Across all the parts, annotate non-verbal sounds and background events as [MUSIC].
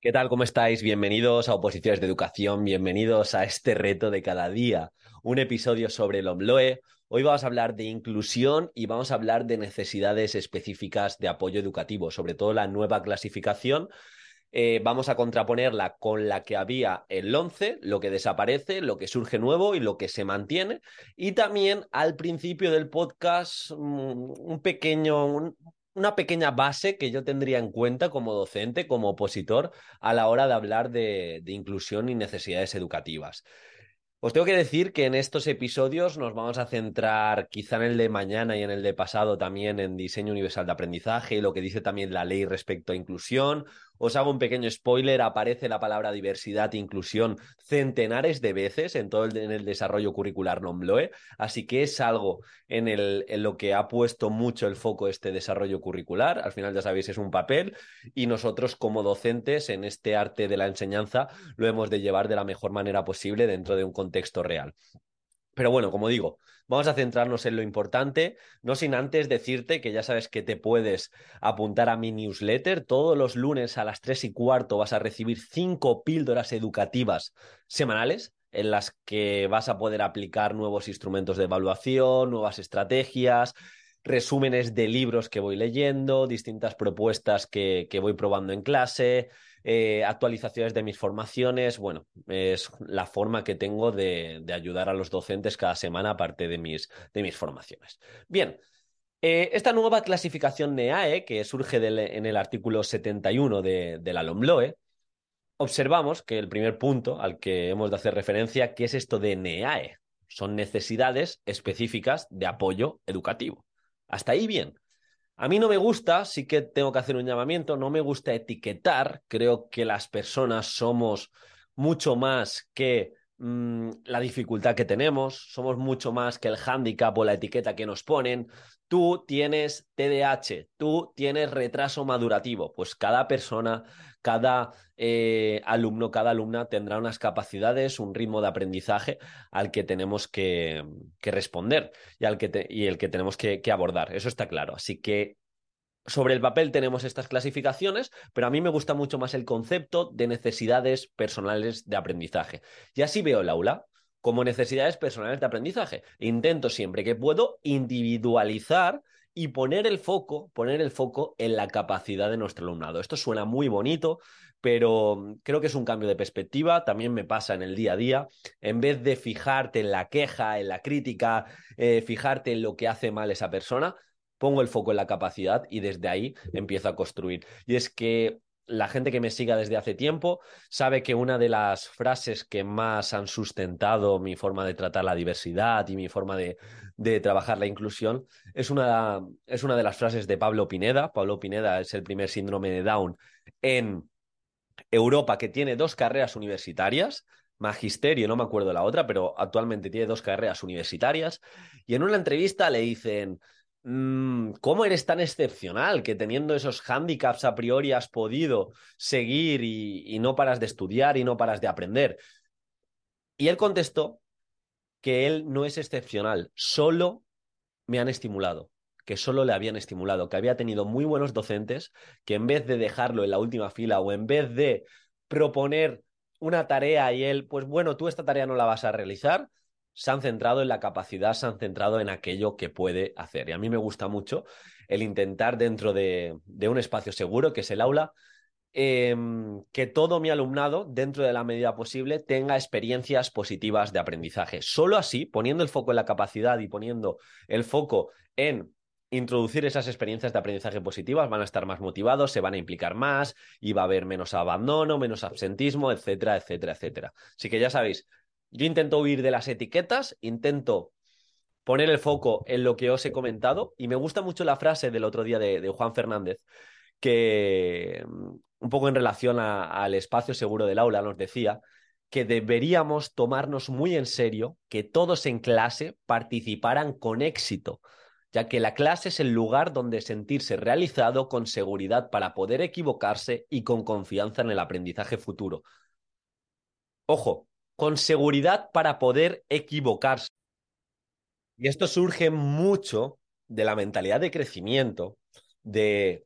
¿Qué tal? ¿Cómo estáis? Bienvenidos a Oposiciones de Educación, bienvenidos a este reto de cada día, un episodio sobre el OMLOE. Hoy vamos a hablar de inclusión y vamos a hablar de necesidades específicas de apoyo educativo, sobre todo la nueva clasificación. Eh, vamos a contraponerla con la que había el 11, lo que desaparece, lo que surge nuevo y lo que se mantiene. Y también al principio del podcast mm, un pequeño, una pequeña base que yo tendría en cuenta como docente, como opositor, a la hora de hablar de, inclusión y necesidades educativas. Os tengo que decir que en estos episodios nos vamos a centrar quizá en el de mañana y en el de pasado también en diseño universal de aprendizaje y lo que dice también la ley respecto a inclusión, os hago un pequeño spoiler, aparece la palabra diversidad e inclusión centenares de veces en todo el, en el desarrollo curricular NOMBLOE, así que es algo en, el, en lo que ha puesto mucho el foco este desarrollo curricular, al final ya sabéis es un papel y nosotros como docentes en este arte de la enseñanza lo hemos de llevar de la mejor manera posible dentro de un contexto real. Pero bueno, como digo, vamos a centrarnos en lo importante, no sin antes decirte que ya sabes que te puedes apuntar a mi newsletter. Todos los lunes a las 3 y cuarto vas a recibir cinco píldoras educativas semanales en las que vas a poder aplicar nuevos instrumentos de evaluación, nuevas estrategias, resúmenes de libros que voy leyendo, distintas propuestas que, que voy probando en clase, eh, actualizaciones de mis formaciones. Bueno, es la forma que tengo de, ayudar a los docentes cada semana, aparte de mis, de mis formaciones. Bien. Eh, esta nueva clasificación NEAE, que surge en el artículo 71 de, de la LOMLOE, observamos que el primer punto al que hemos de hacer referencia, que es esto de NEAE, son necesidades específicas de apoyo educativo. Hasta ahí bien. A mí no me gusta, sí que tengo que hacer un llamamiento, no me gusta etiquetar, creo que las personas somos mucho más que mmm, la dificultad que tenemos, somos mucho más que el hándicap o la etiqueta que nos ponen. Tú tienes TDAH, tú tienes retraso madurativo, pues cada persona, cada eh, alumno, cada alumna tendrá unas capacidades, un ritmo de aprendizaje al que tenemos que, responder y, al que y el que tenemos que, que abordar. Eso está claro. Así que sobre el papel tenemos estas clasificaciones, pero a mí me gusta mucho más el concepto de necesidades personales de aprendizaje. Y así veo el aula como necesidades personales de aprendizaje. Intento siempre que puedo individualizar y poner el foco, poner el foco en la capacidad de nuestro alumnado. Esto suena muy bonito, pero creo que es un cambio de perspectiva, también me pasa en el día a día, en vez de fijarte en la queja, en la crítica, eh, fijarte en lo que hace mal esa persona, pongo el foco en la capacidad y desde ahí empiezo a construir. Y es que la gente que me siga desde hace tiempo sabe que una de las frases que más han sustentado mi forma de tratar la diversidad y mi forma de, trabajar la inclusión es una, es una de las frases de Pablo Pineda. Pablo Pineda es el primer síndrome de Down en Europa que tiene dos carreras universitarias, magisterio, no me acuerdo la otra, pero actualmente tiene dos carreras universitarias. Y en una entrevista le dicen, ¿cómo eres tan excepcional que teniendo esos hándicaps a priori has podido seguir y, y no paras de estudiar y no paras de aprender? Y él contestó que él no es excepcional, solo me han estimulado que solo le habían estimulado, que había tenido muy buenos docentes, que en vez de dejarlo en la última fila o en vez de proponer una tarea y él, pues bueno, tú esta tarea no la vas a realizar, se han centrado en la capacidad, se han centrado en aquello que puede hacer. Y a mí me gusta mucho el intentar dentro de, un espacio seguro, que es el aula, eh, que todo mi alumnado, dentro de la medida posible, tenga experiencias positivas de aprendizaje. Solo así, poniendo el foco en la capacidad y poniendo el foco en introducir esas experiencias de aprendizaje positivas, van a estar más motivados, se van a implicar más y va a haber menos abandono, menos absentismo, etcétera, etcétera, etcétera. Así que ya sabéis, yo intento huir de las etiquetas, intento poner el foco en lo que os he comentado y me gusta mucho la frase del otro día de, Juan Fernández que, un poco en relación al espacio seguro del aula, nos decía que deberíamos tomarnos muy en serio que todos en clase participaran con éxito, ya que la clase es el lugar donde sentirse realizado con seguridad para poder equivocarse y con confianza en el aprendizaje futuro. Ojo, con seguridad para poder equivocarse. Y esto surge mucho de la mentalidad de crecimiento, de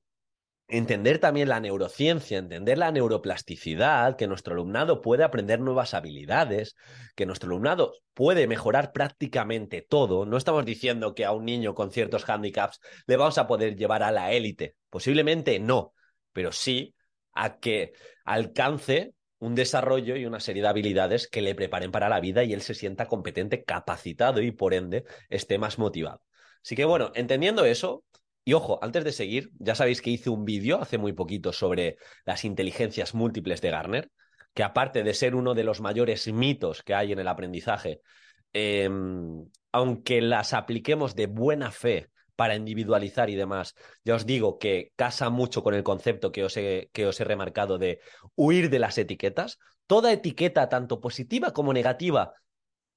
entender también la neurociencia, entender la neuroplasticidad, que nuestro alumnado puede aprender nuevas habilidades, que nuestro alumnado puede mejorar prácticamente todo. No estamos diciendo que a un niño con ciertos handicaps le vamos a poder llevar a la élite. Posiblemente no, pero sí a que alcance un desarrollo y una serie de habilidades que le preparen para la vida y él se sienta competente, capacitado y por ende esté más motivado. Así que bueno, entendiendo eso, y ojo, antes de seguir, ya sabéis que hice un vídeo hace muy poquito sobre las inteligencias múltiples de Garner, que aparte de ser uno de los mayores mitos que hay en el aprendizaje, em, aunque las apliquemos de buena fe para individualizar y demás, ya os digo que casa mucho con el concepto que os he, que os he remarcado de huir de las etiquetas. Toda etiqueta, tanto positiva como negativa,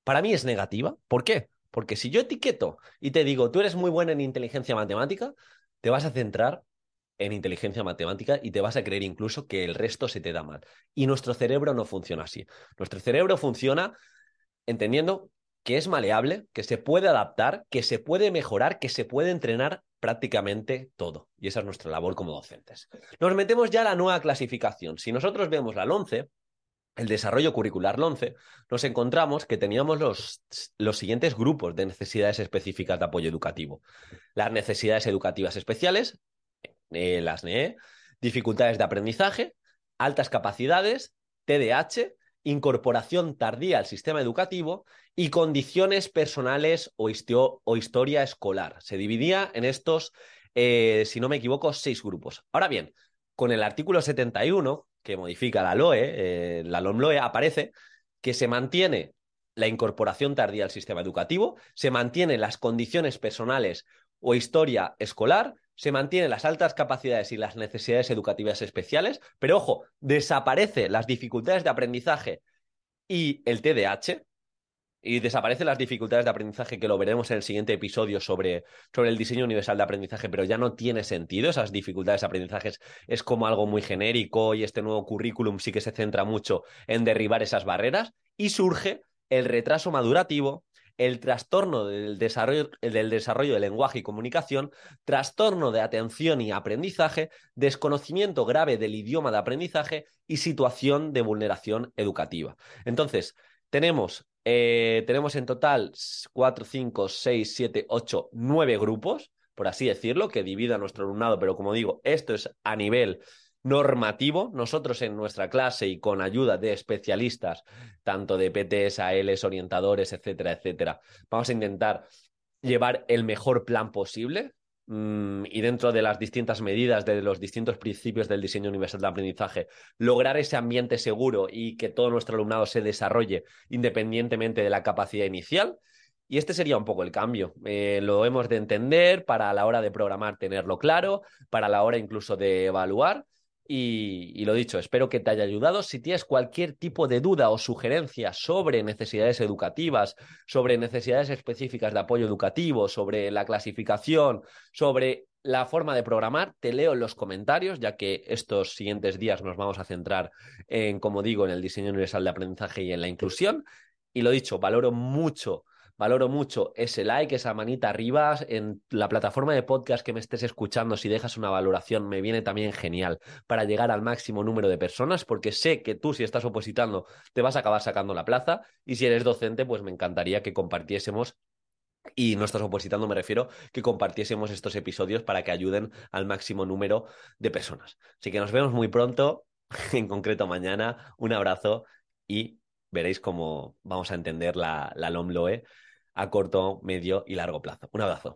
para mí es negativa. ¿Por qué? Porque si yo etiqueto y te digo, tú eres muy buena en inteligencia matemática, te vas a centrar en inteligencia matemática y te vas a creer incluso que el resto se te da mal. Y nuestro cerebro no funciona así. Nuestro cerebro funciona entendiendo que es maleable, que se puede adaptar, que se puede mejorar, que se puede entrenar prácticamente todo. Y esa es nuestra labor como docentes. Nos metemos ya a la nueva clasificación. Si nosotros vemos la 11, el desarrollo curricular 11, nos encontramos que teníamos los, los siguientes grupos de necesidades específicas de apoyo educativo. Las necesidades educativas especiales, eh, las NEE, dificultades de aprendizaje, altas capacidades, TDAH, incorporación tardía al sistema educativo y condiciones personales o, historia escolar. Se dividía en estos, eh, si no me equivoco, seis grupos. Ahora bien, con el artículo 71, que modifica la LOE, eh, la LOMLOE, aparece que se mantiene la incorporación tardía al sistema educativo, se mantienen las condiciones personales o historia escolar, se mantienen las altas capacidades y las necesidades educativas especiales, pero ojo, desaparece las dificultades de aprendizaje y el TDAH, y desaparecen las dificultades de aprendizaje que lo veremos en el siguiente episodio sobre, sobre el diseño universal de aprendizaje, pero ya no tiene sentido. Esas dificultades de aprendizaje es como algo muy genérico y este nuevo currículum sí que se centra mucho en derribar esas barreras y surge el retraso madurativo, el trastorno del desarrollo, del desarrollo de lenguaje y comunicación, trastorno de atención y aprendizaje, desconocimiento grave del idioma de aprendizaje y situación de vulneración educativa. Entonces, tenemos, eh, tenemos en total 4, 5, 6, 7, 8, 9 grupos, por así decirlo, que divida nuestro alumnado, pero como digo, esto es a nivel normativo. Nosotros en nuestra clase y con ayuda de especialistas, tanto de PTs, ALs, orientadores, etcétera, etcétera, vamos a intentar llevar el mejor plan posible mm, y dentro de las distintas medidas de los distintos principios del diseño universal de aprendizaje, lograr ese ambiente seguro y que todo nuestro alumnado se desarrolle independientemente de la capacidad inicial. Y este sería un poco el cambio. Eh, lo hemos de entender para a la hora de programar tenerlo claro, para la hora incluso de evaluar y, lo dicho, espero que te haya ayudado. Si tienes cualquier tipo de duda o sugerencia sobre necesidades educativas, sobre necesidades específicas de apoyo educativo, sobre la clasificación, sobre la forma de programar, te leo en los comentarios, ya que estos siguientes días nos vamos a centrar en, como digo, en el diseño universal de aprendizaje y en la inclusión. Y lo dicho, valoro mucho Valoro mucho ese like, esa manita arriba en la plataforma de podcast que me estés escuchando. Si dejas una valoración, me viene también genial para llegar al máximo número de personas, porque sé que tú, si estás opositando, te vas a acabar sacando la plaza. Y si eres docente, pues me encantaría que compartiésemos y no estás opositando, me refiero que compartiésemos estos episodios para que ayuden al máximo número de personas. Así que nos vemos muy pronto, [LAUGHS] en concreto mañana. Un abrazo y veréis cómo vamos a entender la, la LOMLOE a corto, medio y largo plazo. Un abrazo.